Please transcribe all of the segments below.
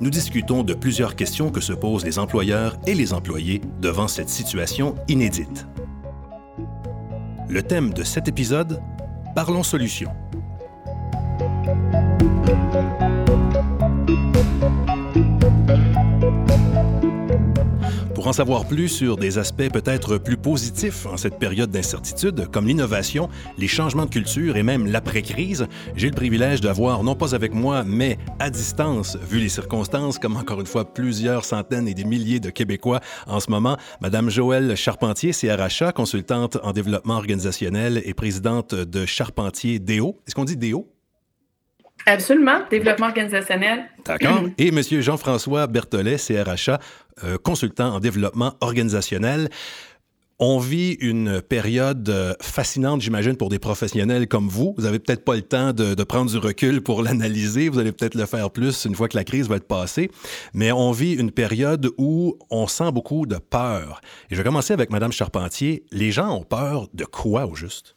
nous discutons de plusieurs questions que se posent les employeurs et les employés devant cette situation inédite. Le thème de cet épisode, Parlons solutions. En savoir plus sur des aspects peut-être plus positifs en cette période d'incertitude, comme l'innovation, les changements de culture et même l'après-crise, j'ai le privilège d'avoir, non pas avec moi, mais à distance, vu les circonstances, comme encore une fois plusieurs centaines et des milliers de Québécois en ce moment, Madame Joëlle Charpentier, CRHA, consultante en développement organisationnel et présidente de Charpentier DO. Est-ce qu'on dit DO? Absolument, développement organisationnel. D'accord. Et M. Jean-François Berthollet, CRHA, euh, consultant en développement organisationnel. On vit une période euh, fascinante, j'imagine, pour des professionnels comme vous. Vous n'avez peut-être pas le temps de, de prendre du recul pour l'analyser. Vous allez peut-être le faire plus une fois que la crise va être passée. Mais on vit une période où on sent beaucoup de peur. Et je vais commencer avec Mme Charpentier. Les gens ont peur de quoi au juste?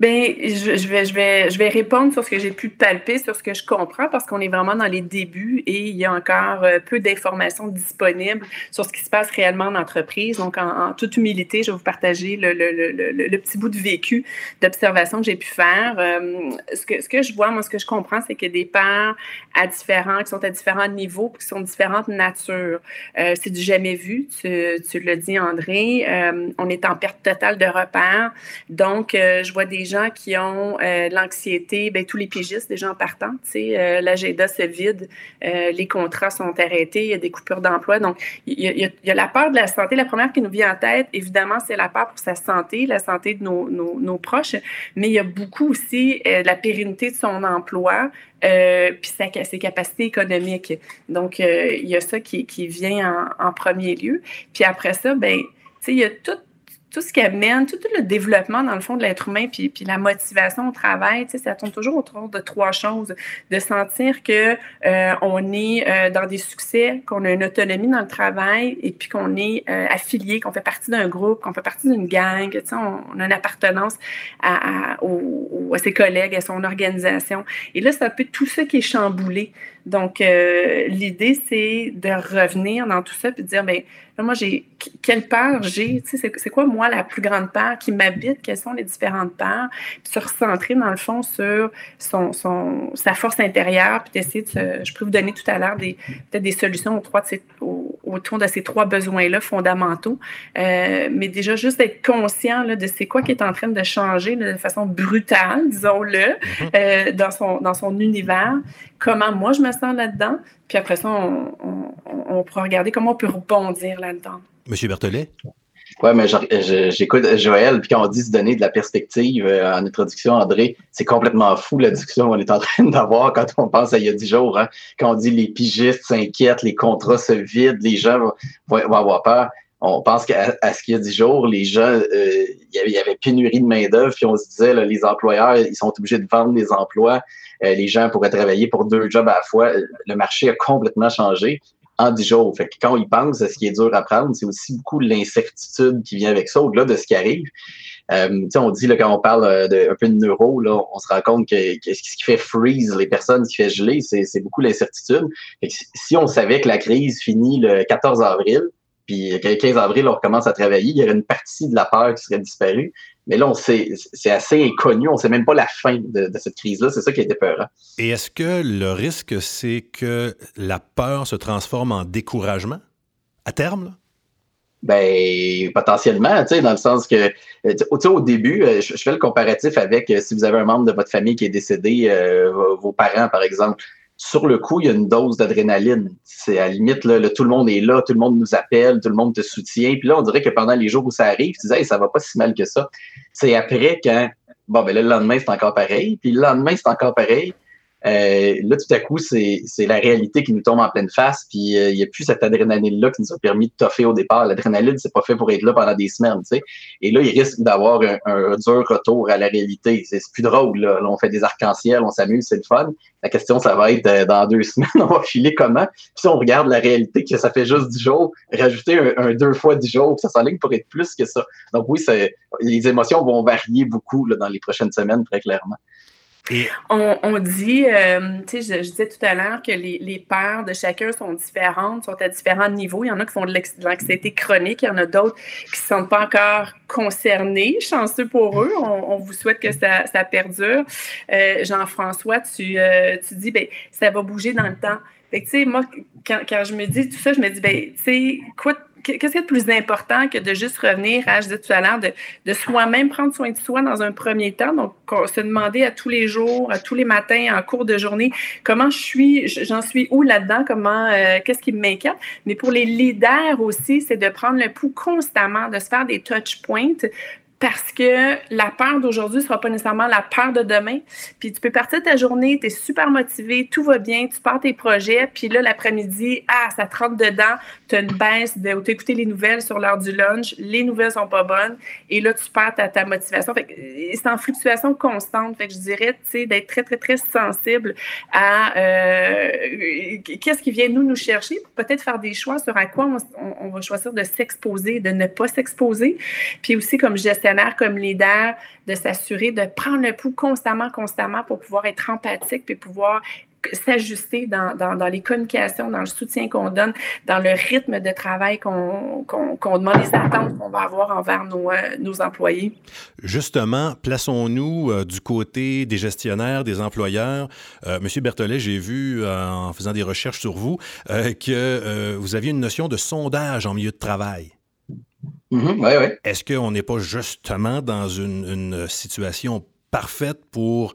Bien, je, vais, je, vais, je vais répondre sur ce que j'ai pu palper, sur ce que je comprends, parce qu'on est vraiment dans les débuts et il y a encore euh, peu d'informations disponibles sur ce qui se passe réellement en entreprise. Donc, en, toute humilité, je vais vous partager le, le, le, le petit bout de vécu, d'observation que j'ai pu faire. Euh, ce, que, ce que je vois, moi, ce que je comprends, c'est qu'il y a des pairs à différents, qui sont à différents niveaux, qui sont différentes natures. Euh, c'est du jamais vu, tu, tu l'as dit, André. On est en perte totale de repères. Donc, je vois des gens qui ont euh, l'anxiété, ben, tous les pigistes, des gens sais, euh, l'agenda se vide, euh, les contrats sont arrêtés, il y a des coupures d'emploi. Donc, il y, a, la peur de la santé. La première qui nous vient en tête, évidemment, c'est la peur pour sa santé, la santé de nos, proches, mais il y a beaucoup aussi euh, la pérennité de son emploi, euh, puis ses capacités économiques. Donc, il y a ça qui, vient en, premier lieu. Puis après ça, ben, il y a tout tout ce qui amène, tout, le développement, dans le fond, de l'être humain, puis, puis la motivation au travail, ça tourne toujours autour de trois choses. De sentir que euh, on est euh, dans des succès, qu'on a une autonomie dans le travail, et puis qu'on est euh, affilié, qu'on fait partie d'un groupe, qu'on fait partie d'une gang, on, on a une appartenance à, à, ses collègues, à son organisation. Et là, c'est un peu tout ça qui est chamboulé. Donc, euh, l'idée, c'est de revenir dans tout ça, puis de dire, ben Là, moi, j'ai quelle peur j'ai, tu sais, c'est quoi moi la plus grande peur qui m'habite, quelles sont les différentes peurs, puis se recentrer dans le fond sur son, son sa force intérieure, puis d'essayer de, je peux vous donner tout à l'heure des peut-être des solutions aux trois de ces, aux, autour de ces trois besoins-là fondamentaux, euh, mais déjà juste d'être conscient là, de c'est quoi qui est en train de changer là, de façon brutale, disons-le, mm-hmm. euh, dans son dans son univers, comment moi je me sens là-dedans, puis après ça, on, on, on pourra regarder comment on peut rebondir là-dedans. Monsieur Berthollet? Oui, mais j'écoute Joël, puis quand on dit se donner de la perspective euh, en introduction, André, c'est complètement fou la discussion qu'on est en train d'avoir quand on pense à il y a dix jours. Hein, quand on dit les pigistes s'inquiètent, les contrats se vident, les gens vont, vont avoir peur. On pense qu'à ce qu'il y a dix jours, les gens, euh, il y avait pénurie de main-d'œuvre, puis on se disait, là, les employeurs, ils sont obligés de vendre des emplois. Euh, les gens pourraient travailler pour deux jobs à la fois. Le marché a complètement changé en dix jours. Fait que quand ils pensent à ce qui est dur à prendre, c'est aussi beaucoup l'incertitude qui vient avec ça, au-delà de ce qui arrive. Euh, on dit là, quand on parle euh, de, un peu de neuro, là, on se rend compte que, que, ce qui fait freeze les personnes, ce qui fait geler, c'est beaucoup l'incertitude. Si on savait que la crise finit le 14 avril, puis le 15 avril, on recommence à travailler, il y aurait une partie de la peur qui serait disparue. Mais là, c'est assez inconnu. On ne sait même pas la fin de, de cette crise-là. C'est ça qui a été peur. Et est-ce que le risque, c'est que la peur se transforme en découragement? À terme? Là? Ben, potentiellement, tu sais, dans le sens que, tu sais, au début, euh, je, fais le comparatif avec euh, si vous avez un membre de votre famille qui est décédé, euh, vos parents, par exemple sur le coup, il y a une dose d'adrénaline. C'est à la limite, là, tout le monde est là, tout le monde nous appelle, tout le monde te soutient. Puis là, on dirait que pendant les jours où ça arrive, tu disais, hey, ça va pas si mal que ça. C'est après quand, bon, ben là, le lendemain, c'est encore pareil. Puis le lendemain, c'est encore pareil. Euh, là, tout à coup, c'est la réalité qui nous tombe en pleine face, puis euh, il n'y a plus cette adrénaline-là qui nous a permis de toffer au départ. L'adrénaline, c'est pas fait pour être là pendant des semaines, tu sais. Et là, il risque d'avoir un, dur retour à la réalité. C'est plus drôle, là. on fait des arcs-en-ciel, on s'amuse, c'est le fun. La question, ça va être euh, dans deux semaines, on va filer comment? Puis si on regarde la réalité, que ça fait juste dix jours, rajouter un, deux fois dix jours, ça s'enligne pour être plus que ça. Donc oui, les émotions vont varier beaucoup là, dans les prochaines semaines, très clairement. On, dit, euh, tu sais, je, disais tout à l'heure que les, les peurs de chacun sont différentes, sont à différents niveaux. Il y en a qui font de l'anxiété chronique, il y en a d'autres qui ne sont pas encore concernés. Chanceux pour eux, on, vous souhaite que ça, ça perdure. Euh, Jean-François, tu, euh, tu dis, ben, ça va bouger dans le temps. Fait tu sais, moi, quand, quand, je me dis tout ça, je me dis, ben, tu sais, quoi qu'est-ce qui est le plus important que de juste revenir à, je disais tout à l'heure, de, de soi-même prendre soin de soi dans un premier temps. Donc, se demander à tous les jours, à tous les matins, en cours de journée, comment je suis, j'en suis où là-dedans, comment, euh, qu'est-ce qui m'inquiète? Mais pour les leaders aussi, c'est de prendre le pouls constamment, de se faire des touch points parce que la peur d'aujourd'hui ne sera pas nécessairement la peur de demain. Puis tu peux partir ta journée, tu es super motivé, tout va bien, tu pars tes projets, puis là, l'après-midi, ah, ça te rentre dedans, tu as une baisse, de, tu écouté les nouvelles sur l'heure du lunch, les nouvelles sont pas bonnes, et là, tu perds ta, motivation. Fait c'est en fluctuation constante. Fait que je dirais, d'être très, très, très sensible à euh, qu'est-ce qui vient nous nous chercher pour peut-être faire des choix sur à quoi on, on va choisir de s'exposer, de ne pas s'exposer. Puis aussi, comme comme leader, de s'assurer de prendre le pouls constamment, constamment pour pouvoir être empathique puis pouvoir s'ajuster dans, dans, les communications, dans le soutien qu'on donne, dans le rythme de travail qu'on demande, les attentes qu'on va avoir envers nos, euh, nos employés. Justement, plaçons-nous euh, du côté des gestionnaires, des employeurs. Euh, Monsieur Berthollet, j'ai vu en faisant des recherches sur vous que vous aviez une notion de sondage en milieu de travail. Mm-hmm. Est-ce qu'on n'est pas justement dans une, situation parfaite pour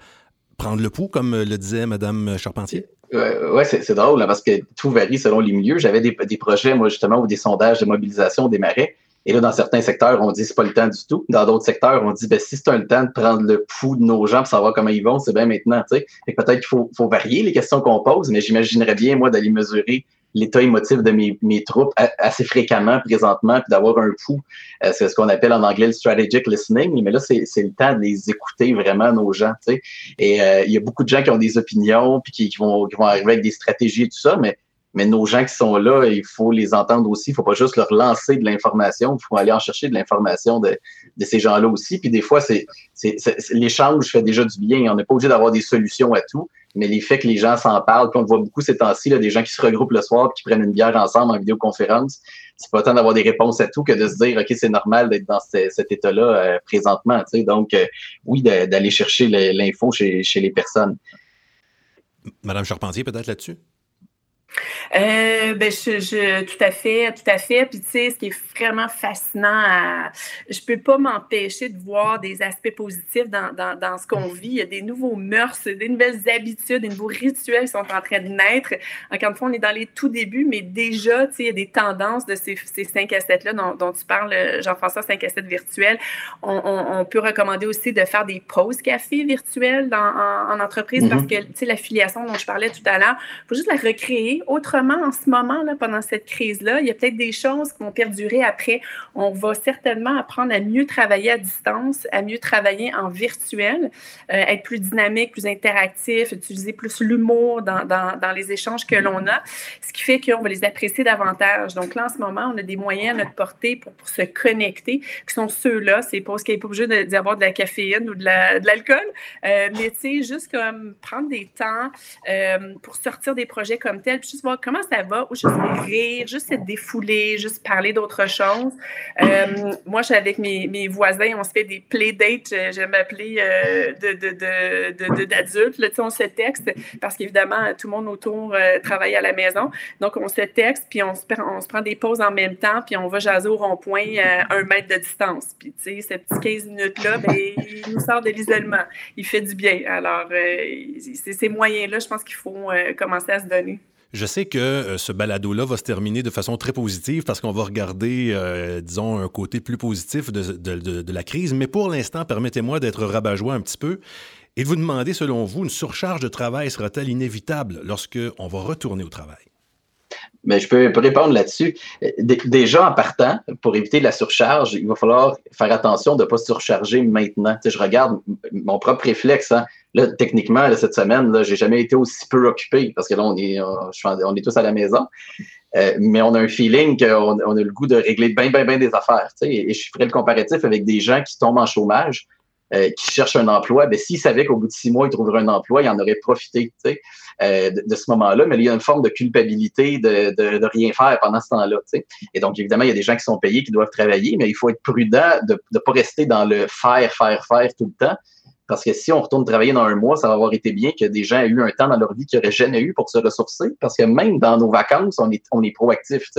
prendre le pouls, comme le disait Mme Charpentier? Oui, c'est drôle parce que tout varie selon les milieux. J'avais des, projets, moi, justement, où des sondages de mobilisation démarraient. Et là, dans certains secteurs, on dit c'est pas le temps du tout. Dans d'autres secteurs, on dit ben, si c'est un temps de prendre le pouls de nos gens pour savoir comment ils vont, c'est bien maintenant. Peut-être qu'il faut, faut, varier les questions qu'on pose, mais j'imaginerais bien, moi, d'aller mesurer l'état émotif de mes, mes, troupes assez fréquemment présentement, puis d'avoir un pouls. Euh, c'est ce qu'on appelle en anglais le strategic listening, mais là, c'est le temps de les écouter vraiment, nos gens. Tu sais. Et euh, il y a beaucoup de gens qui ont des opinions, puis qui, qui, vont, qui vont arriver avec des stratégies et tout ça, mais mais nos gens qui sont là, il faut les entendre aussi. Il ne faut pas juste leur lancer de l'information. Il faut aller en chercher de l'information de, ces gens-là aussi. Puis des fois, c'est, l'échange fait déjà du bien. On n'est pas obligé d'avoir des solutions à tout mais les faits que les gens s'en parlent, puis on voit beaucoup ces temps-ci, des gens qui se regroupent le soir qui prennent une bière ensemble en vidéoconférence, c'est pas tant d'avoir des réponses à tout que de se dire, OK, c'est normal d'être dans cet état-là euh, présentement. Donc, euh, oui, d'aller chercher l'info chez, chez les personnes. Madame Charpentier, peut-être là-dessus? Euh, ben, je, je, tout à fait, tout à fait. Puis, tu sais, ce qui est vraiment fascinant, à, je peux pas m'empêcher de voir des aspects positifs dans, dans, dans ce qu'on vit. Il y a des nouveaux mœurs, des nouvelles habitudes, des nouveaux rituels qui sont en train de naître. Encore une fois, on est dans les tout débuts, mais déjà, tu sais, il y a des tendances de ces, ces 5 à 7-là dont, dont, tu parles, Jean-François, 5 à 7 virtuels. On, on, on, peut recommander aussi de faire des pauses café virtuelles dans, en, entreprise parce mm-hmm. que, tu sais, l'affiliation dont je parlais tout à l'heure, il faut juste la recréer autrement en ce moment, là, pendant cette crise-là. Il y a peut-être des choses qui vont perdurer après. On va certainement apprendre à mieux travailler à distance, à mieux travailler en virtuel, euh, être plus dynamique, plus interactif, utiliser plus l'humour dans, dans, les échanges que l'on a, ce qui fait qu'on va les apprécier davantage. Donc là, en ce moment, on a des moyens à notre portée pour, se connecter, qui sont ceux-là. C'est pas ce qu'il n'est pas obligé d'y avoir de la caféine ou de l'alcool, euh, mais tu sais, juste comme prendre des temps euh, pour sortir des projets comme tels, juste voir comment ça va, ou juste rire, juste se défouler, juste parler d'autre chose. Euh, moi, je suis avec mes, voisins, on se fait des playdates, euh, j'aime appeler euh, de, de, de, d'adultes. On se texte parce qu'évidemment, tout le monde autour travaille à la maison. Donc, on se texte, puis on se, on se prend des pauses en même temps, puis on va jaser au rond-point à un mètre de distance. Puis, tu sais, ces petits 15 minutes-là, ben, il nous sort de l'isolement. Il fait du bien. Alors, ces moyens-là, je pense qu'il faut commencer à se donner. Je sais que euh, ce balado-là va se terminer de façon très positive parce qu'on va regarder, euh, disons, un côté plus positif de, la crise. Mais pour l'instant, permettez-moi d'être rabat-joie un petit peu et de vous demander, selon vous, une surcharge de travail sera-t-elle inévitable lorsque on va retourner au travail? Mais je peux, répondre là-dessus. Déjà, en partant, pour éviter la surcharge, il va falloir faire attention de ne pas surcharger maintenant. je regarde mon propre réflexe. Hein. Techniquement, cette semaine, je n'ai jamais été aussi peu occupé parce que là, on est, on est tous à la maison. Euh, mais on a un feeling qu'on on a le goût de régler bien, bien, bien des affaires. Et, je ferai le comparatif avec des gens qui tombent en chômage, euh, qui cherchent un emploi. Ben, S'ils savaient qu'au bout de six mois, ils trouveraient un emploi, ils en auraient profité euh, de, ce moment-là. Mais il y a une forme de culpabilité de, de, rien faire pendant ce temps-là. Et donc, évidemment, il y a des gens qui sont payés, qui doivent travailler, mais il faut être prudent de ne pas rester dans le faire, faire, faire tout le temps parce que si on retourne travailler dans un mois, ça va avoir été bien que des gens aient eu un temps dans leur vie qu'ils n'auraient jamais eu pour se ressourcer. Parce que même dans nos vacances, on est, on est proactif.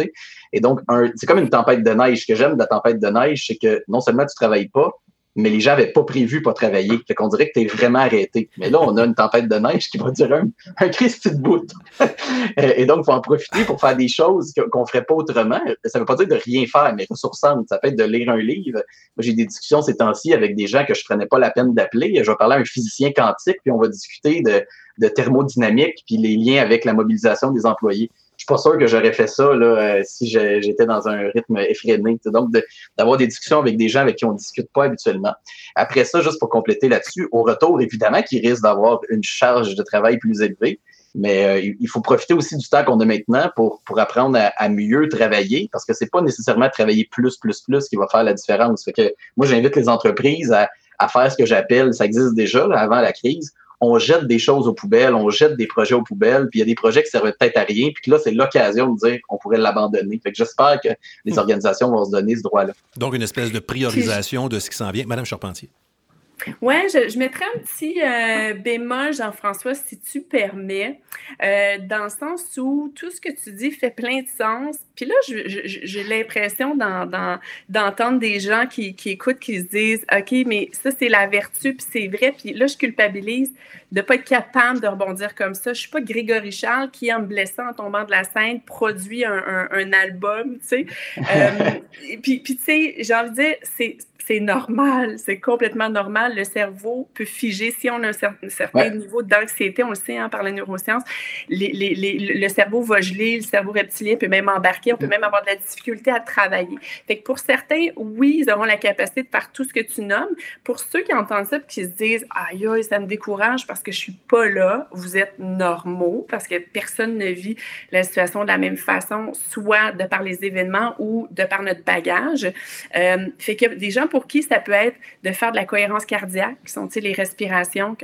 Et donc, c'est comme une tempête de neige. Ce que j'aime de la tempête de neige, c'est que non seulement tu ne travailles pas, mais les gens n'avaient pas prévu pas travailler. Fait qu'on dirait que tu es vraiment arrêté. Mais là, on a une tempête de neige qui va durer un, un Christ de bout. et donc, il faut en profiter pour faire des choses qu'on ne ferait pas autrement. Ça ne veut pas dire de rien faire, mais ressourçante. Ça peut être de lire un livre. Moi, j'ai des discussions ces temps-ci avec des gens que je ne prenais pas la peine d'appeler. Je vais parler à un physicien quantique, puis on va discuter de, de thermodynamique, puis les liens avec la mobilisation des employés suis pas sûr que j'aurais fait ça là, euh, si j'étais dans un rythme effréné. Donc, d'avoir des discussions avec des gens avec qui on ne discute pas habituellement. Après ça, juste pour compléter là-dessus, au retour, évidemment qu'il risque d'avoir une charge de travail plus élevée. Mais euh, il faut profiter aussi du temps qu'on a maintenant pour, pour apprendre à, mieux travailler parce que c'est pas nécessairement travailler plus, plus, plus qui va faire la différence. Fait que moi, j'invite les entreprises à, à faire ce que j'appelle, ça existe déjà avant la crise, on jette des choses aux poubelles, on jette des projets aux poubelles, puis il y a des projets qui servent peut-être à rien, puis là, c'est l'occasion de dire qu'on pourrait l'abandonner. Fait que j'espère que les hmm. organisations vont se donner ce droit-là. Donc, une espèce de priorisation de ce qui s'en vient. Madame Charpentier. Oui, je, je, mettrais un petit euh, bémol, Jean-François, si tu permets, euh, dans le sens où tout ce que tu dis fait plein de sens. Puis là, j'ai l'impression d'entendre des gens qui, qui, écoutent, qui se disent OK, mais ça, c'est la vertu, puis c'est vrai. Puis là, je culpabilise de ne pas être capable de rebondir comme ça. Je ne suis pas Grégory Charles qui, en me blessant en tombant de la scène, produit un, un, album, tu sais. Euh, puis, puis tu sais, j'ai envie de dire, c'est c'est normal, c'est complètement normal. Le cerveau peut figer. Si on a un, certain niveau d'anxiété, on le sait hein, par la neuroscience, le cerveau va geler, le cerveau reptilien peut même embarquer, on peut même avoir de la difficulté à travailler. Fait que pour certains, oui, ils auront la capacité de faire tout ce que tu nommes. Pour ceux qui entendent ça et qui se disent Aïe, aïe, ça me décourage parce que je suis pas là, vous êtes normaux parce que personne ne vit la situation de la même façon, soit de par les événements ou de par notre bagage. Euh, fait que des gens pour qui ça peut être de faire de la cohérence cardiaque, qui sont les respirations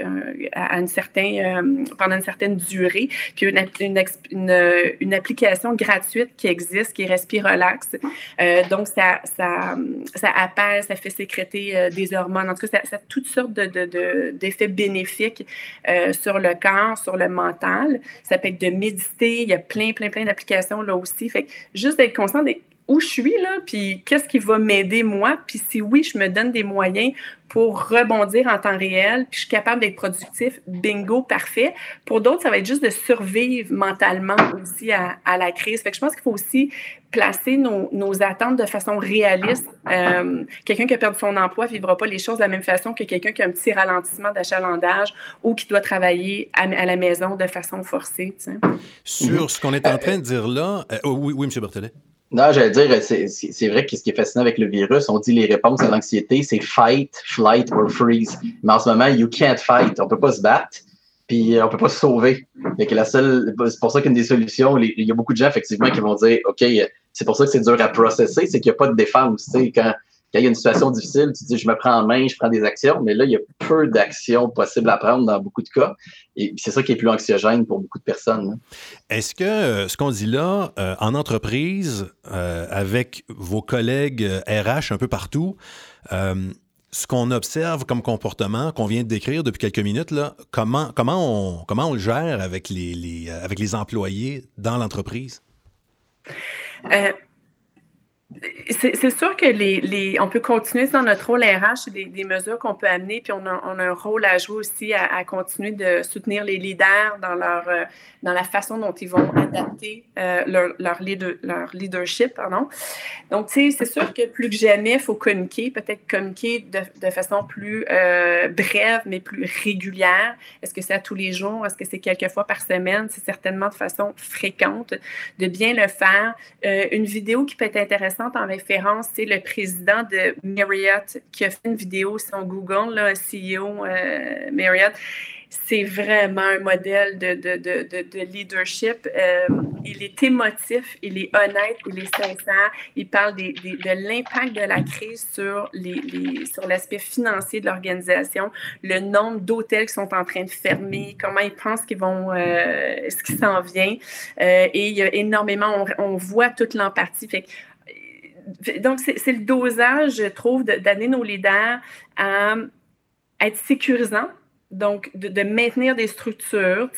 à une certaine, euh, pendant une certaine durée, puis une, une, une, application gratuite qui existe, qui est Respirelax. Euh, donc, ça, ça, ça, apaise, ça fait sécréter euh, des hormones. En tout cas, ça, a toutes sortes d'effets de, bénéfiques euh, sur le corps, sur le mental. Ça peut être de méditer. Il y a plein, plein, plein d'applications là aussi. Fait juste d'être conscient des où je suis, là, puis qu'est-ce qui va m'aider moi, puis si oui, je me donne des moyens pour rebondir en temps réel, puis je suis capable d'être productif, bingo, parfait. Pour d'autres, ça va être juste de survivre mentalement aussi à, la crise. Fait que je pense qu'il faut aussi placer nos, attentes de façon réaliste. Euh, quelqu'un qui a perdu son emploi ne vivra pas les choses de la même façon que quelqu'un qui a un petit ralentissement d'achalandage ou qui doit travailler à, la maison de façon forcée. Sur ce qu'on est en train de dire là, euh, oui, oui, M. Berthelet. Non, j'allais dire, c'est vrai que ce qui est fascinant avec le virus, on dit les réponses à l'anxiété, c'est fight, flight or freeze. Mais en ce moment, you can't fight. On peut pas se battre, puis on peut pas se sauver. que la seule, c'est pour ça qu'une des solutions, il y a beaucoup de gens effectivement qui vont dire, OK, c'est pour ça que c'est dur à processer, c'est qu'il n'y a pas de défense. Quand quand il y a une situation difficile, tu dis je me prends en main, je prends des actions, mais là, il y a peu d'actions possibles à prendre dans beaucoup de cas. Et c'est ça qui est plus anxiogène pour beaucoup de personnes. Hein. Est-ce que euh, ce qu'on dit là, euh, en entreprise, euh, avec vos collègues RH un peu partout, ce qu'on observe comme comportement qu'on vient de décrire depuis quelques minutes, là, comment, comment, on, comment on le gère avec les, avec les employés dans l'entreprise? C'est sûr que les, on peut continuer dans notre rôle RH, des, des mesures qu'on peut amener, puis on a, un rôle à jouer aussi à, continuer de soutenir les leaders dans, leur, euh, dans la façon dont ils vont adapter euh, leur, leur, leadership. Pardon. Donc, tu c'est sûr que plus que jamais, il faut communiquer, peut-être communiquer de, de, façon plus euh, brève, mais plus régulière. Est-ce que c'est à tous les jours? Est-ce que c'est quelques fois par semaine? C'est certainement de façon fréquente de bien le faire. une vidéo qui peut être intéressante en référence, c'est le président de Marriott qui a fait une vidéo sur Google, là, CEO euh, Marriott. C'est vraiment un modèle de, de, de, de leadership. Euh, il est émotif, il est honnête, il est sincère. Il parle des, de l'impact de la crise sur, les, sur l'aspect financier de l'organisation, le nombre d'hôtels qui sont en train de fermer, comment ils pensent qu'ils vont, euh, ce qui s'en vient. et il y a énormément, on, voit toute l'empathie. Fait donc, c'est le dosage, je trouve, d'amener nos leaders à être sécurisants donc, de, maintenir des structures,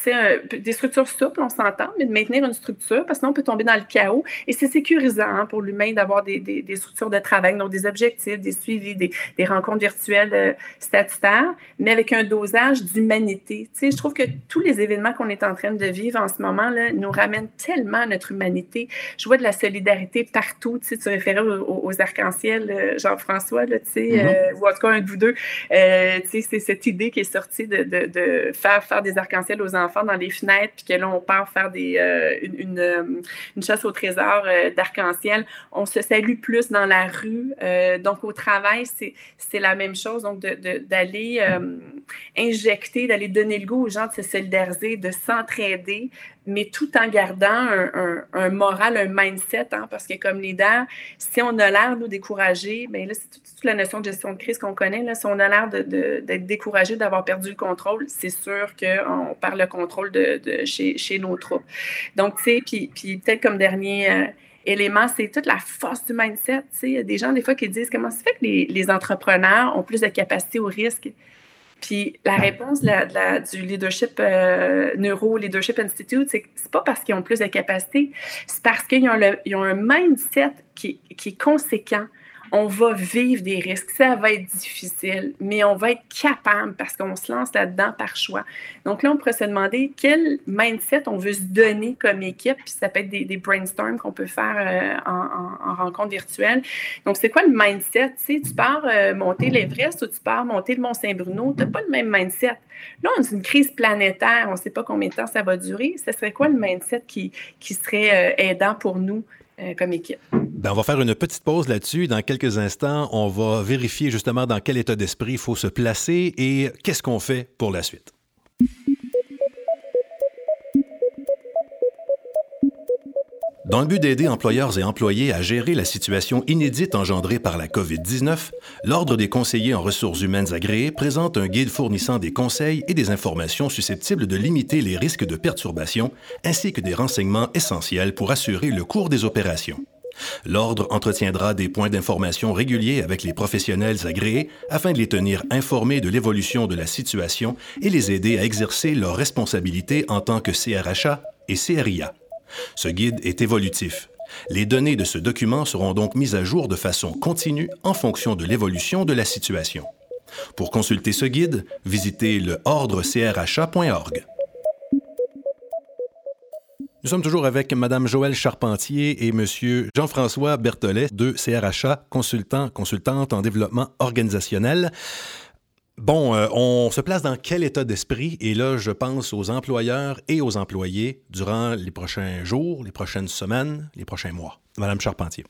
des structures souples, on s'entend, mais de maintenir une structure, parce que sinon on peut tomber dans le chaos. Et c'est sécurisant hein, pour l'humain d'avoir des, des, structures de travail, donc des objectifs, des suivis, des, des rencontres virtuelles euh, statutaires, mais avec un dosage d'humanité. Tu sais, je trouve que tous les événements qu'on est en train de vivre en ce moment là, nous ramènent tellement à notre humanité. Je vois de la solidarité partout. Tu sais, tu référais aux, arcs-en-ciel, euh, Jean-François, tu sais, mm-hmm. euh, ou en tout cas un de vous deux. tu sais, c'est cette idée qui est sortie de, faire, des arcs-en-ciel aux enfants dans les fenêtres, puis que là, on part faire euh, une, euh, une, chasse au trésor euh, d'arc-en-ciel. On se salue plus dans la rue. donc, au travail, c'est la même chose. Donc, d'aller injecter, d'aller donner le goût aux gens de se solidariser, de s'entraider, mais tout en gardant un, moral, un mindset, hein, parce que comme leader, si on a l'air, nous, découragés, bien là, c'est toute, la notion de gestion de crise qu'on connaît, là, si on a l'air d'être découragé, d'avoir perdu le contrôle, c'est sûr qu'on perd le contrôle de, chez, nos troupes. Donc, tu sais, puis, puis peut-être comme dernier... Euh, élément, c'est toute la force du mindset. Il y a des gens, des fois, qui disent comment ça fait que les entrepreneurs ont plus de capacité au risque? Puis la réponse du leadership euh, Neuro Leadership Institute, c'est c'est pas parce qu'ils ont plus de capacités, c'est parce qu'ils ont, un mindset qui est conséquent on va vivre des risques. Ça va être difficile, mais on va être capable parce qu'on se lance là-dedans par choix. Donc là, on pourrait se demander quel mindset on veut se donner comme équipe. Puis ça peut être des, brainstorms qu'on peut faire euh, en, rencontre virtuelle. Donc, c'est quoi le mindset? Tu sais, tu pars euh, monter l'Everest ou tu pars monter le Mont-Saint-Bruno, tu n'as pas le même mindset. Là, on a une crise planétaire, on ne sait pas combien de temps ça va durer. Ce serait quoi le mindset qui, qui serait euh, aidant pour nous? Comme équipe? Ben, on va faire une petite pause là-dessus. Dans quelques instants, on va vérifier justement dans quel état d'esprit il faut se placer et qu'est-ce qu'on fait pour la suite. Dans le but d'aider employeurs et employés à gérer la situation inédite engendrée par la COVID-19, l'Ordre des conseillers en ressources humaines agréés présente un guide fournissant des conseils et des informations susceptibles de limiter les risques de perturbation, ainsi que des renseignements essentiels pour assurer le cours des opérations. L'Ordre entretiendra des points d'information réguliers avec les professionnels agréés afin de les tenir informés de l'évolution de la situation et les aider à exercer leurs responsabilités en tant que CRHA et CRIA. Ce guide est évolutif. Les données de ce document seront donc mises à jour de façon continue en fonction de l'évolution de la situation. Pour consulter ce guide, visitez le ordrecrha.org. Nous sommes toujours avec Mme Joëlle Charpentier et M. Jean-François Berthollet de CRHA, consultant, consultante en développement organisationnel. Bon, euh, on se place dans quel état d'esprit? Et là, je pense aux employeurs et aux employés durant les prochains jours, les prochaines semaines, les prochains mois. Madame Charpentier.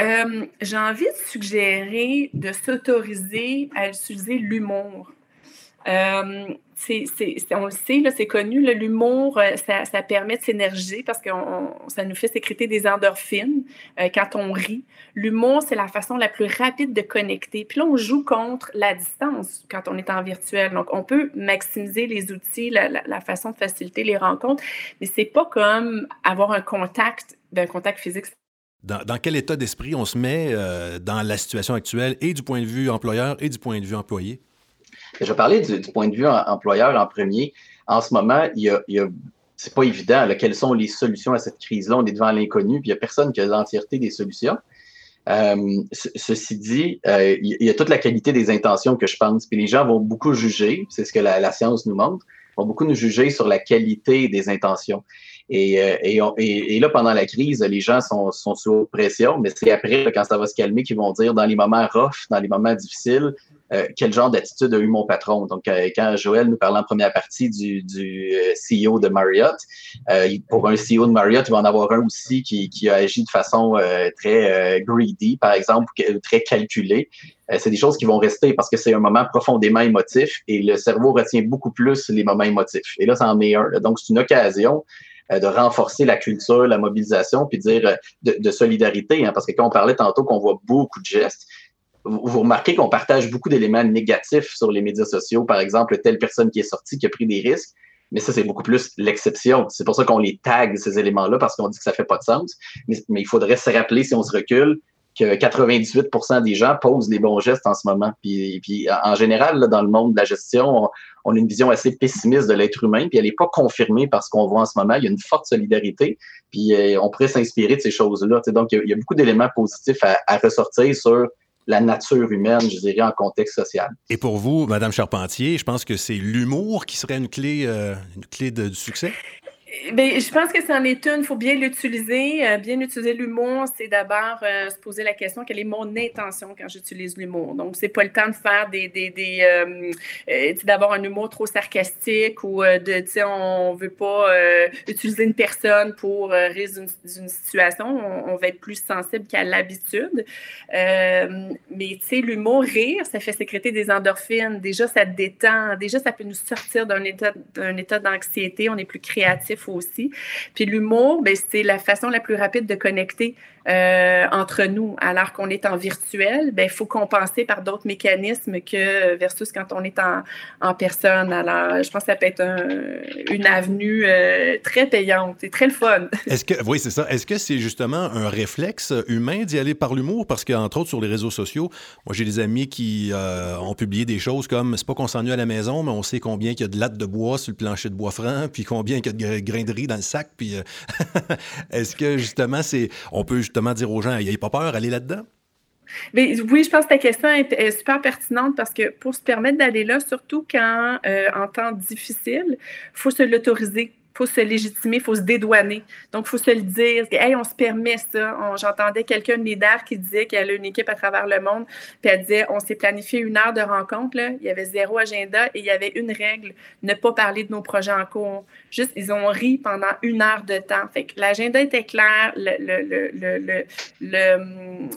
Euh, j'ai envie de suggérer de s'autoriser à utiliser l'humour. Euh, on le sait, c'est connu, l'humour, euh, ça, permet de s'énergiser parce que ça nous fait sécréter des endorphines euh, quand on rit. L'humour, c'est la façon la plus rapide de connecter. Puis là, on joue contre la distance quand on est en virtuel. Donc, on peut maximiser les outils, la, façon de faciliter les rencontres, mais c'est pas comme avoir un contact, d'un contact physique. Dans, quel état d'esprit on se met dans la situation actuelle et du point de vue employeur et du point de vue employé? Je vais parler du, point de vue employeur en premier. En ce moment, il y a, c'est pas évident quelles sont les solutions à cette crise-là? On est devant l'inconnu, puis il n'y a personne qui a l'entièreté des solutions. ceci dit, il y, a toute la qualité des intentions que je pense. Puis les gens vont beaucoup juger, c'est ce que la, science nous montre, vont beaucoup nous juger sur la qualité des intentions. Et, euh, et, là, pendant la crise, les gens sont, sont sous pression, mais c'est après, quand ça va se calmer, qu'ils vont dire dans les moments rough, dans les moments difficiles, euh, quel genre d'attitude a eu mon patron. Donc, euh, quand Joël nous parlait en première partie du, du CEO de Marriott, pour un CEO de Marriott, il va en avoir un aussi qui, qui a agi de façon très greedy, par exemple, très calculée. c'est des choses qui vont rester parce que c'est un moment profondément émotif et le cerveau retient beaucoup plus les moments émotifs. Et là, c'en est un. Donc, c'est une occasion euh, de renforcer la culture, la mobilisation, puis dire euh, de, solidarité, hein, parce que quand on parlait tantôt qu'on voit beaucoup de gestes, vous, remarquez qu'on partage beaucoup d'éléments négatifs sur les médias sociaux, par exemple, telle personne qui est sortie, qui a pris des risques, mais ça, c'est beaucoup plus l'exception. C'est pour ça qu'on les tag, ces éléments-là, parce qu'on dit que ça fait pas de sens. Mais, il faudrait se rappeler, si on se recule, que 98% des gens posent les bons gestes en ce moment. Puis, en général, dans le monde de la gestion, on, a une vision assez pessimiste de l'être humain, puis elle n'est pas confirmée par ce qu'on voit en ce moment. Il y a une forte solidarité, puis euh, on pourrait s'inspirer de ces choses-là. Donc, il y, a, beaucoup d'éléments positifs à, ressortir sur la nature humaine, je dirais, en contexte social. Et pour vous, Madame Charpentier, je pense que c'est l'humour qui serait une clé, euh, une clé du succès? Bien, je pense que c'en est une. Il faut bien l'utiliser. Euh, bien utiliser l'humour, c'est d'abord euh, se poser la question quelle est mon intention quand j'utilise l'humour? Donc, c'est pas le temps de faire des, des, des euh, d'avoir un humour trop sarcastique ou de, tu sais, on veut pas utiliser une personne pour résoudre une, situation. On, va être plus sensible qu'à l'habitude. mais tu sais, l'humour, rire, ça fait sécréter des endorphines. Déjà, ça détend. Déjà, ça peut nous sortir d'un état d'un état d'anxiété. On est plus créatif aussi. Puis l'humour, ben, c'est la façon la plus rapide de connecter euh, entre nous. Alors qu'on est en virtuel, il ben, faut compenser par d'autres mécanismes que versus quand on est en, en personne. Alors, je pense que ça peut être une avenue euh, très payante et très le fun. Est-ce que, oui, c'est ça. Est-ce que c'est justement un réflexe humain d'y aller par l'humour? Parce qu'entre autres, sur les réseaux sociaux, moi, j'ai des amis qui euh, ont publié des choses comme c'est pas qu'on s'ennuie à la maison, mais on sait combien il y a de lattes de bois sur le plancher de bois franc, puis combien il y a de grains de riz dans le sac. Puis est-ce que justement, c'est on peut justement dire aux gens, n'ayez pas peur, allez là-dedans? Oui, je pense que ta question est, super pertinente parce que pour se permettre d'aller là, surtout quand euh, en temps difficile, il faut se l'autoriser faut se légitimer, faut se dédouaner. Donc, faut se le dire. Hey, on se permet ça. J'entendais quelqu'un de leader qui disait qu'elle a une équipe à travers le monde, puis elle disait on s'est planifié une heure de rencontre, là. il y avait zéro agenda et il y avait une règle ne pas parler de nos projets en cours. Juste, ils ont ri pendant une heure de temps. Fait que l'agenda était clair, le, le, le, le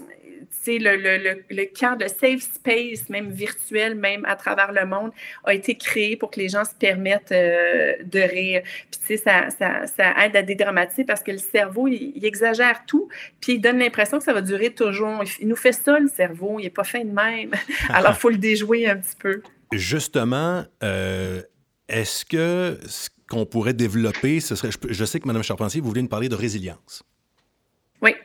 le, le, le, cadre, le safe space, même virtuel, même à travers le monde, a été créé pour que les gens se permettent euh, de rire. Puis, tu sais, ça, ça, ça, aide à dédramatiser parce que le cerveau, il, exagère tout, puis il donne l'impression que ça va durer toujours. Il, nous fait ça, le cerveau. Il n'est pas fin de même. Alors, il faut le déjouer un petit peu. Justement, euh, est-ce que ce qu'on pourrait développer, ce serait. Je, je sais que Mme Charpentier, vous voulez nous parler de résilience. Oui.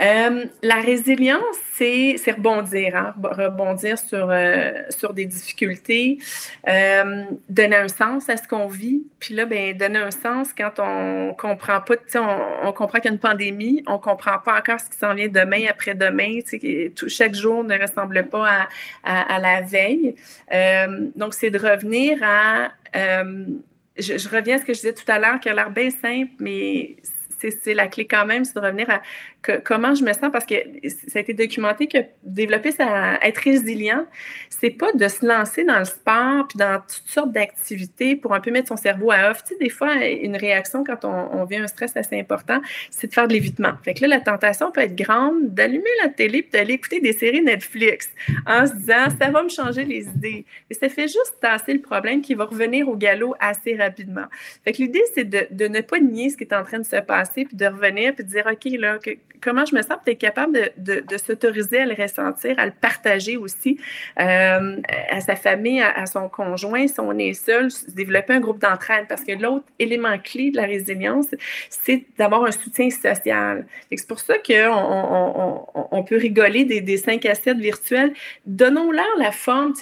Euh, la résilience, c'est rebondir, hein? rebondir sur, euh, sur des difficultés, euh, donner un sens à ce qu'on vit. Puis là, ben, donner un sens quand on comprend pas, on, on comprend qu'il y a une pandémie, on comprend pas encore ce qui s'en vient demain, après-demain. Chaque jour ne ressemble pas à, à, la veille. donc, c'est de revenir à... Je, je, reviens à ce que je disais tout à l'heure, qui a l'air bien simple, mais c'est la clé quand même, c'est de revenir à comment je me sens parce que ça a été documenté que développer sa, être résilient, c'est pas de se lancer dans le sport puis dans toutes sortes d'activités pour un peu mettre son cerveau à off. Tu sais, des fois, une réaction quand on, vit un stress assez important, c'est de faire de l'évitement. Fait que là, la tentation peut être grande d'allumer la télé puis d'aller écouter des séries Netflix en se disant ça va me changer les idées. Et ça fait juste tasser le problème qui va revenir au galop assez rapidement. Fait que l'idée, c'est de, de ne pas nier ce qui est en train de se passer puis de revenir puis de dire OK, là, que, comment je me sens, peut-être capable de, s'autoriser à le ressentir, à le partager aussi euh, à sa famille, à, son conjoint, si on est seul, développer un groupe d'entraide. Parce que l'autre élément clé de la résilience, c'est d'avoir un soutien social. C'est pour ça qu'on on, peut rigoler des, des 5 à 7 virtuels. Donnons-leur la forme,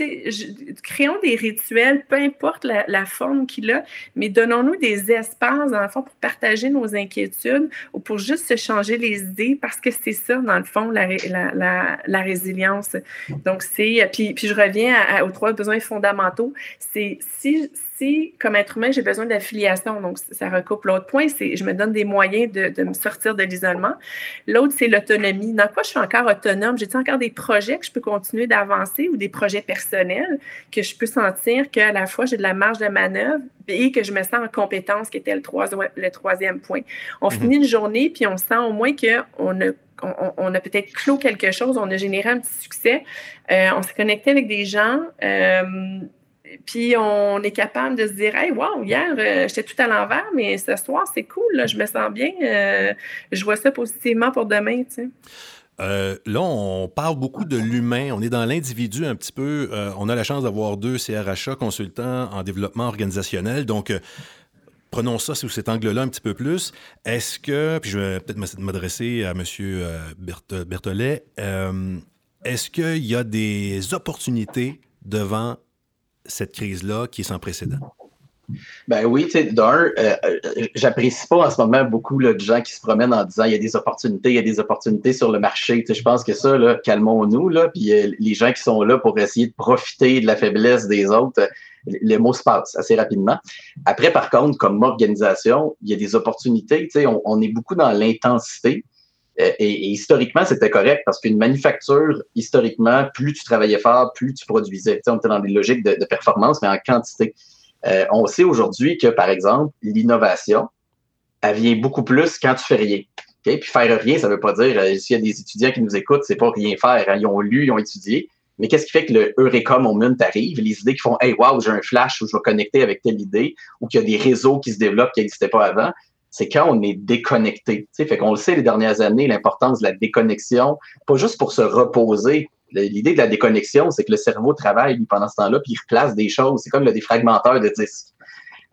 créons des rituels, peu importe la, la forme qu'il a, mais donnons-nous des espaces, dans le fond, pour partager nos inquiétudes ou pour juste se changer les idées parce que c'est ça, dans le fond, la, la, la, résilience. Donc, c'est. Puis, puis je reviens aux trois besoins fondamentaux. C'est si, si, comme être humain, j'ai besoin d'affiliation, donc ça recoupe l'autre point, c'est je me donne des moyens de, de me sortir de l'isolement. L'autre, c'est l'autonomie. Dans quoi je suis encore autonome? J'ai encore des projets que je peux continuer d'avancer ou des projets personnels que je peux sentir qu'à la fois j'ai de la marge de manœuvre et que je me sens en compétence, qui était le, troisième, le troisième point? On mhm. finit une journée, puis on sent au moins qu'on a on, a peut-être clos quelque chose, on a généré un petit succès, euh, on s'est connecté avec des gens, euh, puis on est capable de se dire Hey, wow, hier, euh, j'étais tout à l'envers, mais ce soir, c'est cool, je me sens bien, je vois ça positivement pour demain. Tu sais. Euh, là, on parle beaucoup de l'humain. On est dans l'individu un petit peu. Euh, on a la chance d'avoir deux CRHA consultants en développement organisationnel. Donc, euh, prenons ça sous cet angle-là un petit peu plus. Est-ce que, puis je vais peut-être m'adresser à M. Berthollet, est-ce qu'il y a des opportunités devant cette crise-là qui est sans précédent? Ben oui, d'un, euh, euh, j'apprécie pas en ce moment beaucoup de gens qui se promènent en disant il y a des opportunités, il y a des opportunités sur le marché. Je pense que ça, calmons-nous, là, puis euh, les gens qui sont là pour essayer de profiter de la faiblesse des autres, les mots se passent assez rapidement. Après, par contre, comme organisation, il y a des opportunités. On, est beaucoup dans l'intensité. Et, historiquement, c'était correct parce qu'une manufacture, historiquement, plus tu travaillais fort, plus tu produisais. On était dans des logiques de, performance, mais en quantité. Euh, on sait aujourd'hui que, par exemple, l'innovation, elle vient beaucoup plus quand tu fais rien. Puis faire rien, ça ne veut pas dire, euh, s'il y a des étudiants qui nous écoutent, c'est pas rien faire. Hein. Ils ont lu, ils ont étudié. Mais qu'est-ce qui fait que le Eureka Moment arrive? Les idées qui font Hey, wow, j'ai un flash où je vais connecter avec telle idée, ou qu'il y a des réseaux qui se développent qui n'existaient pas avant, c'est quand on est déconnecté. sais, fait qu'on le sait les dernières années, l'importance de la déconnexion, pas juste pour se reposer, l'idée de la déconnexion, c'est que le cerveau travaille pendant ce temps-là, puis il replace des choses. C'est comme le défragmenteur de disques.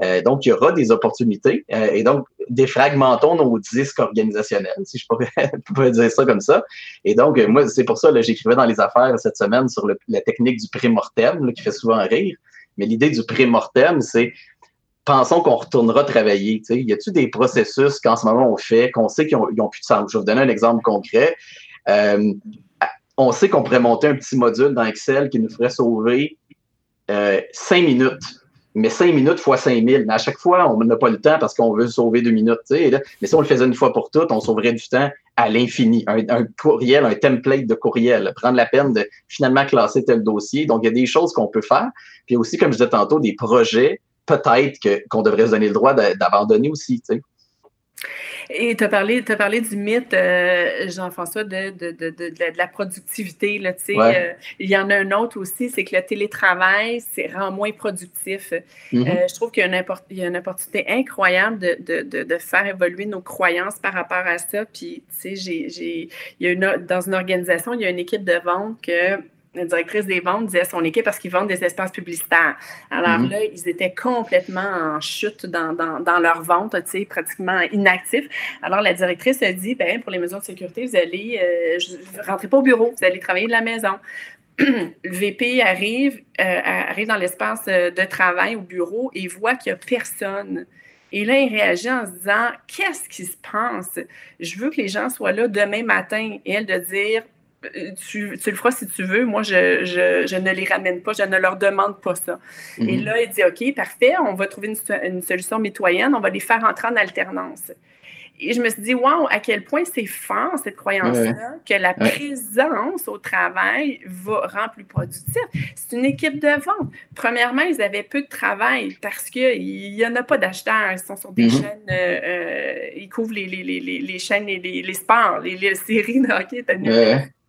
Euh, donc, il y aura des opportunités. Euh, et donc, défragmentons nos disques organisationnels, si je pourrais, dire ça comme ça. Et donc, moi, c'est pour ça que j'écrivais dans les affaires cette semaine sur la technique du pré-mortem, qui fait souvent rire. Mais l'idée du pré-mortem, c'est pensons qu'on retournera travailler. Y a-t-il des processus qu'en ce moment on fait, qu'on sait qu'ils n'ont plus de sens? Je vais vous donner un exemple concret. Euh, on sait qu'on pourrait monter un petit module dans Excel qui nous ferait sauver euh, cinq minutes. Mais cinq minutes fois 5000. Mais à chaque fois, on n'a pas le temps parce qu'on veut sauver deux minutes. mais si on le faisait une fois pour toutes, on sauverait du temps à l'infini. Un, courriel, un template de courriel, prendre la peine de finalement classer tel dossier. Donc, il y a des choses qu'on peut faire. Puis aussi, comme je disais tantôt, des projets, peut-être qu'on devrait se donner le droit d'abandonner aussi. Et tu as parlé, parlé du mythe, euh, Jean-François, de, de, de, de, la productivité. Là, euh, il y en a un autre aussi, c'est que le télétravail, c'est rend moins productif. Mm-hmm. Euh, je trouve qu'il y, y, a une opportunité incroyable de, faire évoluer nos croyances par rapport à ça. Puis, tu sais, j'ai, il y a une, dans une organisation, il y a une équipe de vente que la directrice des ventes disait à son équipe parce qu'ils vendent des espaces publicitaires. Alors mhm. là, ils étaient complètement en chute dans, dans, leur vente, tu sais, pratiquement inactifs. Alors la directrice a dit, ben, pour les mesures de sécurité, vous allez, euh, rentrez pas au bureau, vous allez travailler de la maison. le VP arrive, euh, arrive dans l'espace euh, de travail au bureau et voit qu'il n'y a personne. Et là, il réagit en se disant Qu'est-ce qui se passe? Je veux que les gens soient là demain matin. Et elle de dire tu, le feras si tu veux. Moi, je, ne les ramène pas, je ne leur demande pas ça. Et mhm. là, il dit OK, parfait, on va trouver une, solution mitoyenne, on va les faire entrer en alternance. Et je me suis dit, wow, à quel point c'est fort, cette croyance-là, que la présence au travail va rendre plus productif. C'est une équipe de vente. Premièrement, ils avaient peu de travail parce qu'il n'y en a pas d'acheteurs. Ils sont sur des mhm. chaînes, euh, euh, ils couvrent les, les, chaînes, les, les, sports, les, séries de hockey.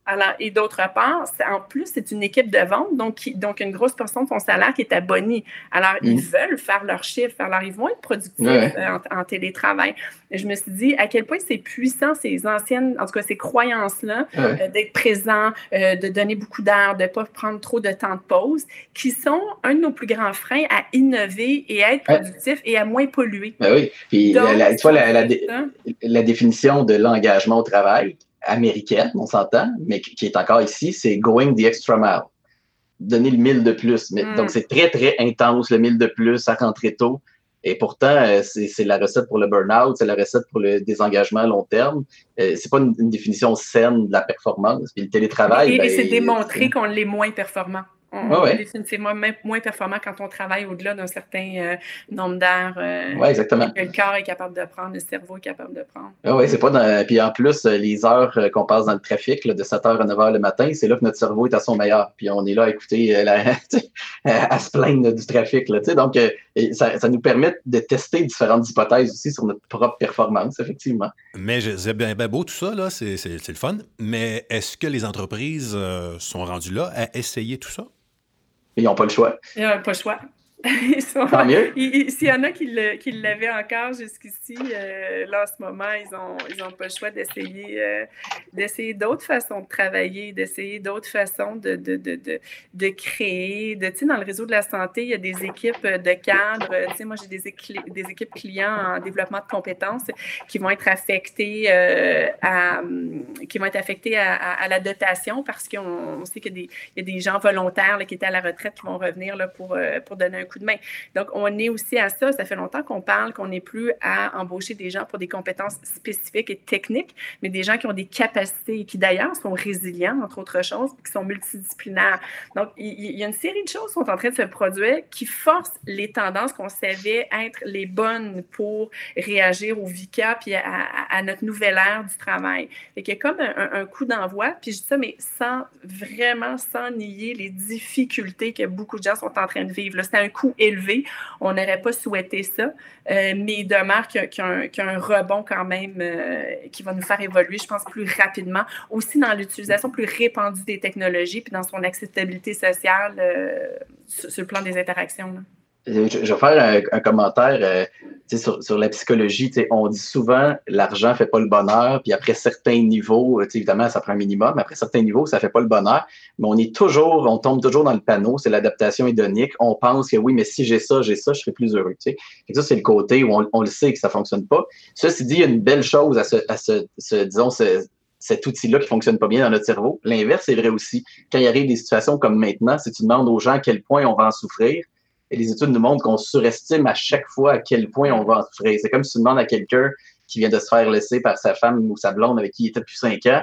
Alors, et d'autre part, en plus, c'est une équipe de vente, donc, donc une grosse portion de son salaire qui est abonnée. Alors, ils mm. veulent faire leur chiffre. Alors, ils vont être productifs euh, en, télétravail. Et je me suis dit à quel point c'est puissant, ces anciennes, en tout cas, ces croyances-là, euh, d'être présent, euh, de donner beaucoup d'air, de ne pas prendre trop de temps de pause, qui sont un de nos plus grands freins à innover et à être productif et à moins polluer. Ben oui. Puis, la, vois, la, la définition de l'engagement au travail, américaine, on s'entend, mais qui est encore ici, c'est going the extra mile. Donner le mille de plus. Mais, mm. Donc, c'est très, très intense, le mille de plus, à rentrer tôt. Et pourtant, c'est la recette pour le burn-out, c'est la recette pour le désengagement à long terme. c'est pas une, définition saine de la performance. Puis le télétravail. Et, ben, c'est démontré qu'on l'est moins performant. On, est définitivement moins performant quand on travaille au-delà d'un certain euh, nombre d'heures euh, exactement. que le corps est capable de prendre, le cerveau est capable de prendre. oui, c'est pas dans... Puis en plus, euh, les heures qu'on passe dans le trafic, de 7h à 9h le matin, c'est là que notre cerveau est à son meilleur. Puis on est là à écouter, à se plaindre du trafic. Là, donc, ça, ça, nous permet de tester différentes hypothèses aussi sur notre propre performance, effectivement. Mais c'est bien, beau tout ça, là, c'est le fun. Mais est-ce que les entreprises sont rendues là à essayer tout ça? Ils n'ont pas le choix. Ils n'ont pas le choix. S'il y en a qui l'avaient encore jusqu'ici, euh, là en ce moment, ils n'ont ils ont pas le choix d'essayer euh, d'essayer d'autres façons de travailler, d'essayer d'autres façons de, de, de, de, de créer. De, dans le réseau de la santé, il y a des équipes de cadres. Moi, j'ai des, des équipes clients en développement de compétences qui vont être affectées, euh, à, qui vont être affectées à, à, la dotation parce qu'on sait qu'il y, y, a des gens volontaires là, qui étaient à la retraite qui vont revenir là, pour, pour donner un coup de main. Donc, on est aussi à ça. Ça fait longtemps qu'on parle qu'on n'est plus à embaucher des gens pour des compétences spécifiques et techniques, mais des gens qui ont des capacités et qui d'ailleurs sont résilients, entre autres choses, qui sont multidisciplinaires. Donc, il, y a une série de choses qui sont en train de se produire qui forcent les tendances qu'on savait être les bonnes pour réagir au VICA puis à, notre nouvelle ère du travail. Et qu'il y a comme un, coup d'envoi, puis je dis ça, mais sans vraiment, sans nier les difficultés que beaucoup de gens sont en train de vivre. C'est un coup élevé. On n'aurait pas souhaité ça, euh, mais il demeure qu'il un rebond quand même euh, qui va nous faire évoluer, je pense, plus rapidement. Aussi dans l'utilisation plus répandue des technologies, puis dans son acceptabilité sociale euh, sur, le plan des interactions. Je, vais faire un, commentaire euh, sur, sur, la psychologie. On dit souvent l'argent fait pas le bonheur, puis après certains niveaux, évidemment, ça prend un minimum, après certains niveaux, ça fait pas le bonheur. Mais on est toujours, on tombe toujours dans le panneau, c'est l'adaptation hédonique. On pense que oui, mais si j'ai ça, j'ai ça, je serai plus heureux. Et ça, c'est le côté où on, le sait que ça ne fonctionne pas. Ceci dit, une belle chose à ce, à ce, disons, cet outil-là qui fonctionne pas bien dans notre cerveau. L'inverse est vrai aussi. Quand il arrive des situations comme maintenant, si tu demandes aux gens à quel point on va en souffrir, et les études nous montrent qu'on surestime à chaque fois à quel point on va en souffrir. C'est comme si tu demandes à quelqu'un qui vient de se faire laisser par sa femme ou sa blonde avec qui il était depuis cinq ans,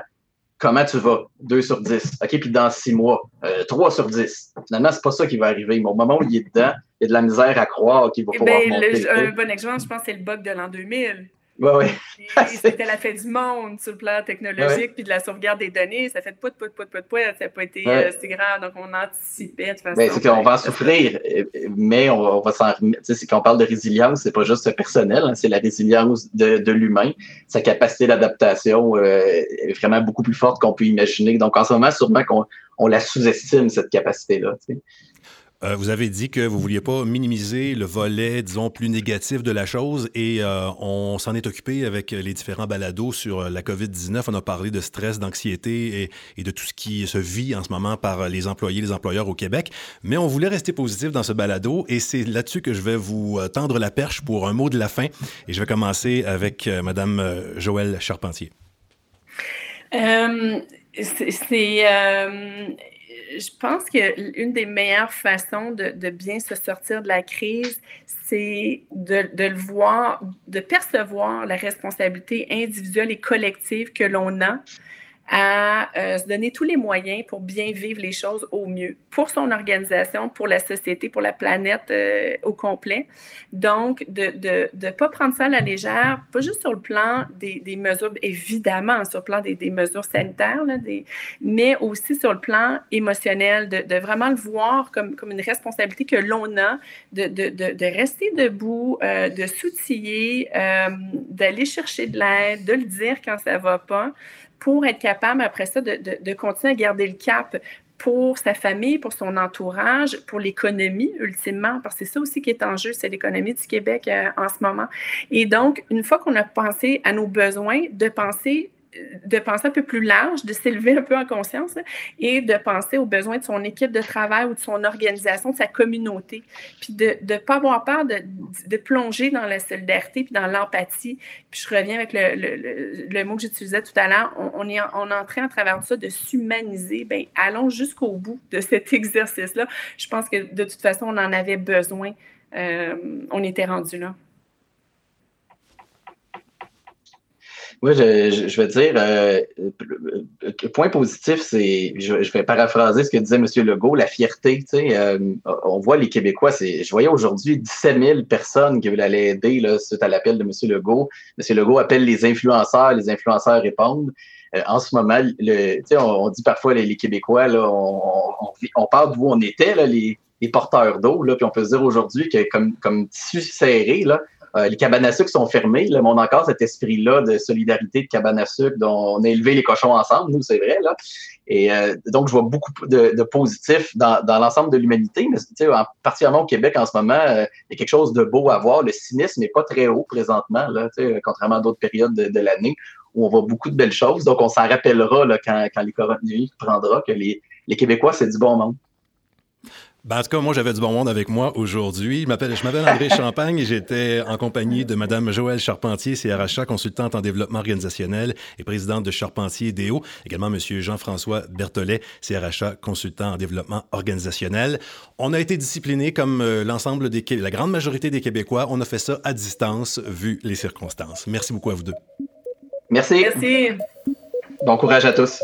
comment tu vas? 2 sur 10. OK, puis dans six mois, euh, 3 sur 10. Finalement, c'est pas ça qui va arriver. Mais au moment où il est dedans, il y a de la misère à croire qu'il va eh pouvoir ben, monter. un bon exemple, je pense, c'est le bug de l'an 2000. Ouais, ouais. C'était la fête du monde sur le plan technologique, puis de la sauvegarde des données. Ça fait de pout, pout, pout, pout, pout. Ça n'a pas été euh, si grave. Donc, on anticipait de façon. Ben, c'est qu'on va en souffrir, mais on, va s'en remettre. Quand on parle de résilience, c'est pas juste personnel, hein, c'est la résilience de, de l'humain. Sa capacité d'adaptation euh, est vraiment beaucoup plus forte qu'on peut imaginer. Donc, en ce moment, sûrement qu'on on la sous-estime, cette capacité-là. Euh, vous avez dit que vous ne vouliez pas minimiser le volet, disons, plus négatif de la chose et euh, on s'en est occupé avec les différents balados sur la COVID-19. On a parlé de stress, d'anxiété et, de tout ce qui se vit en ce moment par les employés, les employeurs au Québec. Mais on voulait rester positif dans ce balado et c'est là-dessus que je vais vous euh, tendre la perche pour un mot de la fin. Et je vais commencer avec Madame Joëlle Charpentier. c'est je pense qu'une des meilleures façons de, bien se sortir de la crise, c'est le voir, de percevoir la responsabilité individuelle et collective que l'on a à euh, se donner tous les moyens pour bien vivre les choses au mieux, pour son organisation, pour la société, pour la planète euh, au complet. Donc, de ne de, pas prendre ça à la légère, pas juste sur le plan des, des mesures, évidemment, sur le plan des, des mesures sanitaires, mais aussi sur le plan émotionnel, de, de vraiment le voir comme, comme une responsabilité que l'on a, de, de, rester debout, euh, de s'outiller, d'aller chercher de l'aide, de le dire quand ça ne va pas pour être capable après ça de, de, continuer à garder le cap pour sa famille, pour son entourage, pour l'économie, ultimement, parce que c'est ça aussi qui est en jeu, c'est l'économie du Québec euh, en ce moment. Et donc, une fois qu'on a pensé à nos besoins, de penser de penser un peu plus large, de s'élever un peu en conscience et de penser aux besoins de son équipe de travail ou de son organisation, de sa communauté, puis de ne pas avoir peur de, plonger dans la solidarité puis dans l'empathie. Puis je reviens avec le, mot que j'utilisais tout à l'heure, on, est en, on est en travers ça, de s'humaniser. Bien, allons jusqu'au bout de cet exercice-là. Je pense que de toute façon, on en avait besoin on était rendu là. Oui, je, je, vais dire, euh, point positif, c'est, je, vais paraphraser ce que disait M. Legault, la fierté. Tu sais, euh, on voit les Québécois, c'est, je voyais aujourd'hui 17 000 personnes qui veulent aller aider là, suite à l'appel de M. Legault. M. Legault appelle les influenceurs, les influenceurs répondent. Euh, en ce moment, le, sais, on, dit parfois les, Québécois, là, on, on, on parle d'où on était, là, les, les porteurs d'eau, puis on peut se dire aujourd'hui que comme, comme tissu serré, là, euh, les cabanes à sucre sont fermées. Le monde encore cet esprit-là de solidarité de cabanes à sucre dont on a élevé les cochons ensemble, nous, c'est vrai. Là. Et euh, donc, je vois beaucoup de, positifs dans, l'ensemble de l'humanité, mais en, particulièrement au Québec en ce moment, euh, il y a quelque chose de beau à voir. Le cynisme n'est pas très haut présentement, là, contrairement à d'autres périodes de, l'année où on voit beaucoup de belles choses. Donc, on s'en rappellera quand, quand les coronavirus prendra que les, les Québécois, c'est du bon monde. Ben, en tout cas, moi, j'avais du bon monde avec moi aujourd'hui. Je m'appelle André Champagne et j'étais en compagnie de Mme Joëlle Charpentier, CRHA, consultante en développement organisationnel et présidente de Charpentier DO. Également M. Jean-François Berthollet, CRHA, consultant en développement organisationnel. On a été disciplinés comme euh, l'ensemble des, la grande majorité des Québécois. On a fait ça à distance, vu les circonstances. Merci beaucoup à vous deux. Merci. Merci. Bon courage à tous.